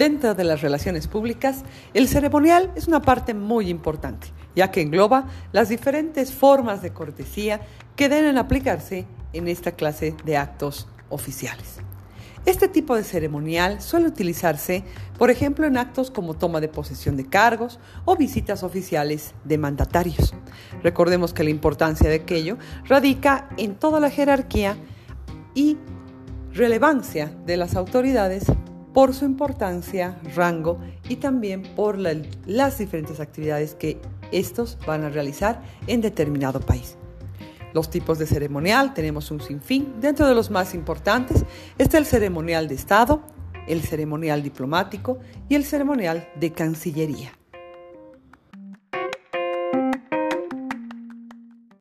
Dentro de las relaciones públicas, el ceremonial es una parte muy importante, ya que engloba las diferentes formas de cortesía que deben aplicarse en esta clase de actos oficiales. Este tipo de ceremonial suele utilizarse, por ejemplo, en actos como toma de posesión de cargos o visitas oficiales de mandatarios. Recordemos que la importancia de aquello radica en toda la jerarquía y relevancia de las autoridades por su importancia, rango y también por las diferentes actividades que estos van a realizar en determinado país. Los tipos de ceremonial tenemos un sinfín. Dentro de los más importantes está el ceremonial de Estado, el ceremonial diplomático y el ceremonial de Cancillería.